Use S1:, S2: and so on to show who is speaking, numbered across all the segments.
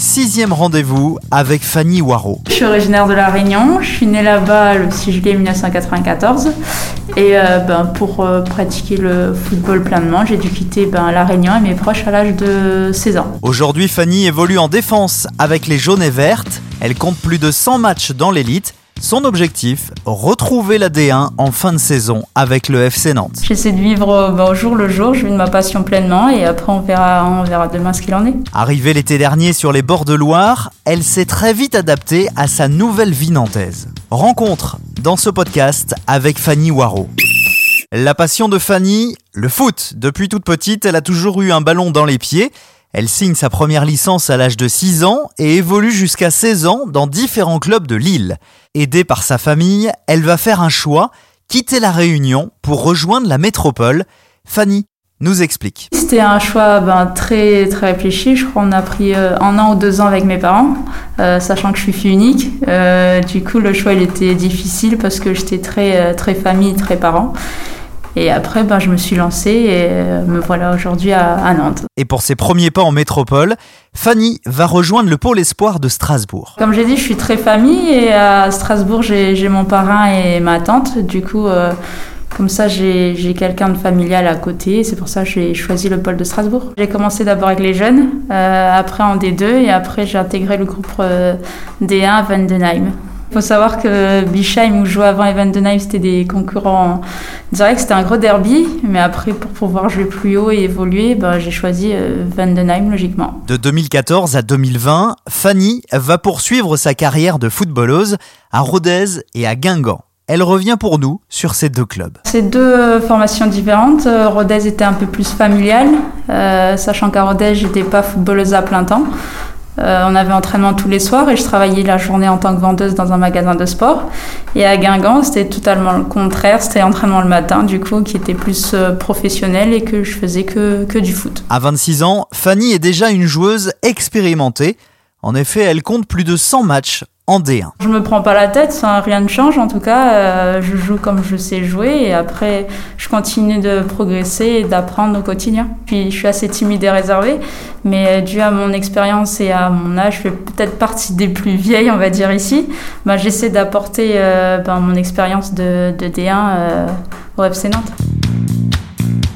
S1: Sixième rendez-vous avec Fanny Waro.
S2: Je suis originaire de La Réunion, je suis née là-bas le 6 juillet 1994 et euh, ben, pour euh, pratiquer le football pleinement, j'ai dû quitter ben, La Réunion et mes proches à l'âge de 16 ans.
S1: Aujourd'hui, Fanny évolue en défense avec les jaunes et vertes. Elle compte plus de 100 matchs dans l'élite son objectif, retrouver la D1 en fin de saison avec le FC Nantes.
S2: J'essaie de vivre ben, au jour le jour, je vis de ma passion pleinement et après on verra, on verra demain ce qu'il en est.
S1: Arrivée l'été dernier sur les bords de Loire, elle s'est très vite adaptée à sa nouvelle vie nantaise. Rencontre dans ce podcast avec Fanny Waro. La passion de Fanny, le foot. Depuis toute petite, elle a toujours eu un ballon dans les pieds. Elle signe sa première licence à l'âge de 6 ans et évolue jusqu'à 16 ans dans différents clubs de Lille. Aidée par sa famille, elle va faire un choix, quitter la Réunion pour rejoindre la métropole. Fanny nous explique.
S2: C'était un choix ben, très très réfléchi. Je crois qu'on a pris euh, un an ou deux ans avec mes parents, euh, sachant que je suis fille unique. Euh, du coup, le choix était difficile parce que j'étais très très famille, très parent. Et après, ben, je me suis lancée et euh, me voilà aujourd'hui à, Nantes.
S1: Et pour ses premiers pas en métropole, Fanny va rejoindre le pôle espoir de Strasbourg.
S2: Comme j'ai dit, je suis très famille et à Strasbourg, j'ai mon parrain et ma tante. Du coup, euh, comme ça, j'ai quelqu'un de familial à côté. C'est pour ça que j'ai choisi le pôle de Strasbourg. J'ai commencé d'abord avec les jeunes, euh, après en D2 et après j'ai intégré le groupe D1 à Vandenheim. Il faut savoir que Bischheim, où je jouais avant et c'était des concurrents que C'était un gros derby, mais après, pour pouvoir jouer plus haut et évoluer, bah, j'ai choisi euh, Vandenheim logiquement.
S1: De 2014 à 2020, Fanny va poursuivre sa carrière de footballeuse à Rodez et à Guingamp. Elle revient pour nous sur ces deux clubs.
S2: C'est deux euh, formations différentes. Euh, Rodez était un peu plus familiale, sachant qu'à Rodez, j'étais pas footballeuse à plein temps. Euh, on avait entraînement tous les soirs et je travaillais la journée en tant que vendeuse dans un magasin de sport. Et à Guingamp, c'était totalement le contraire. C'était entraînement le matin, du coup, qui était plus euh, professionnel et que je faisais que, que du foot.
S1: À 26 ans, Fanny est déjà une joueuse expérimentée. En effet, elle compte plus de 100 matchs D1.
S2: Je me prends pas la tête, ça, rien ne change. En tout cas, euh, je joue comme je sais jouer et après, je continue de progresser et d'apprendre au quotidien. Puis, je suis assez timide et réservée, mais euh, dû à mon expérience et à mon âge, je fais peut-être partie des plus vieilles, on va dire ici. Bah, j'essaie d'apporter euh, ben, mon expérience de, de D1 au FC Nantes.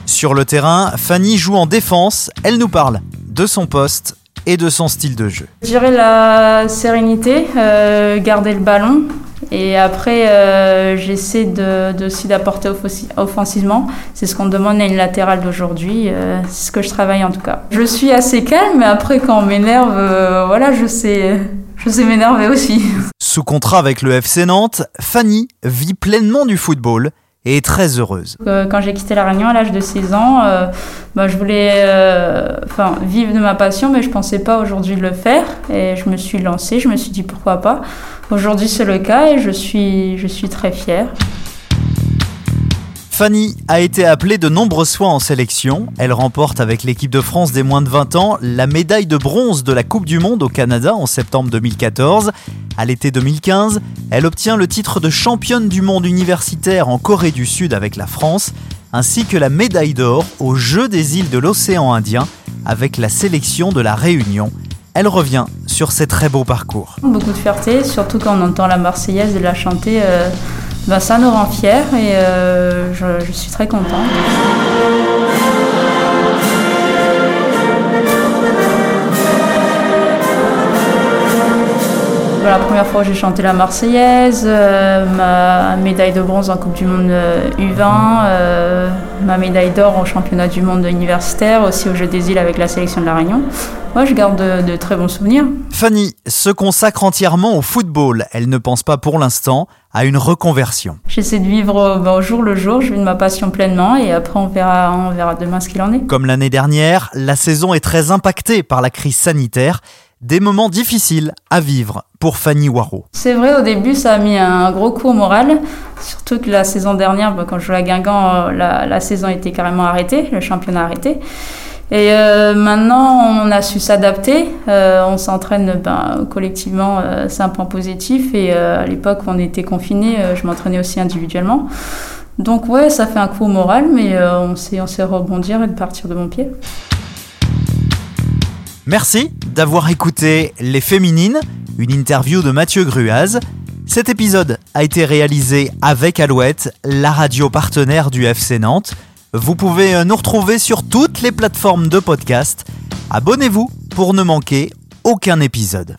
S1: Sur le terrain, Fanny joue en défense. Elle nous parle de son poste et de son style de jeu
S2: Je dirais la sérénité, euh, garder le ballon. Et après, euh, j'essaie de, aussi d'apporter offensivement. C'est ce qu'on demande à une latérale d'aujourd'hui. Euh, c'est ce que je travaille en tout cas. Je suis assez calme, mais après, quand on m'énerve, voilà, je sais, je sais m'énerver aussi.
S1: Sous contrat avec le FC Nantes, Fanny vit pleinement du football et est très heureuse.
S2: Euh, quand j'ai quitté La Réunion à l'âge de 6 ans, euh, bah, je voulais euh, enfin, vivre de ma passion, mais je ne pensais pas aujourd'hui le faire. Et je me suis lancée, je me suis dit pourquoi pas. Aujourd'hui, c'est le cas et je suis, je suis très fière.
S1: Fanny a été appelée de nombreuses fois en sélection. Elle remporte avec l'équipe de France des moins de 20 ans la médaille de bronze de la Coupe du Monde au Canada en septembre 2014. À l'été 2015, elle obtient le titre de championne du monde universitaire en Corée du Sud avec la France, ainsi que la médaille d'or aux Jeux des îles de l'océan Indien avec la sélection de la Réunion. Elle revient sur ses très beaux parcours.
S2: Beaucoup de fierté, surtout quand on entend la Marseillaise et la chanter. Euh, ben, ça nous rend fiers et euh, je, je suis très contente. La première fois j'ai chanté la Marseillaise, euh, ma médaille de bronze en Coupe du Monde U20, euh, ma médaille d'or au championnat du monde universitaire, aussi au Jeux des îles avec la sélection de la Réunion. Moi, je garde de, très bons souvenirs.
S1: Fanny se consacre entièrement au football. Elle ne pense pas pour l'instant à une reconversion.
S2: J'essaie de vivre ben, au jour le jour, je vis de ma passion pleinement et après on verra, on verra demain ce qu'il en est.
S1: Comme l'année dernière, la saison est très impactée par la crise sanitaire des moments difficiles à vivre pour Fanny Waro.
S2: C'est vrai, au début, ça a mis un gros coup au moral. Surtout que la saison dernière, bah, quand je jouais à Guingamp, la, la saison était carrément arrêtée, le championnat arrêté. Et euh, maintenant, on a su s'adapter. Euh, on s'entraîne ben, collectivement, euh, c'est un point positif. Et euh, à l'époque, on était confinés, euh, je m'entraînais aussi individuellement. Donc ouais, ça fait un coup au moral, mais euh, on sait, on sait rebondir et de partir de bon pied.
S1: Merci d'avoir écouté Les Féminines, une interview de Mathieu Gruaz. Cet épisode a été réalisé avec Alouette, la radio partenaire du FC Nantes. Vous pouvez nous retrouver sur toutes les plateformes de podcast. Abonnez-vous pour ne manquer aucun épisode.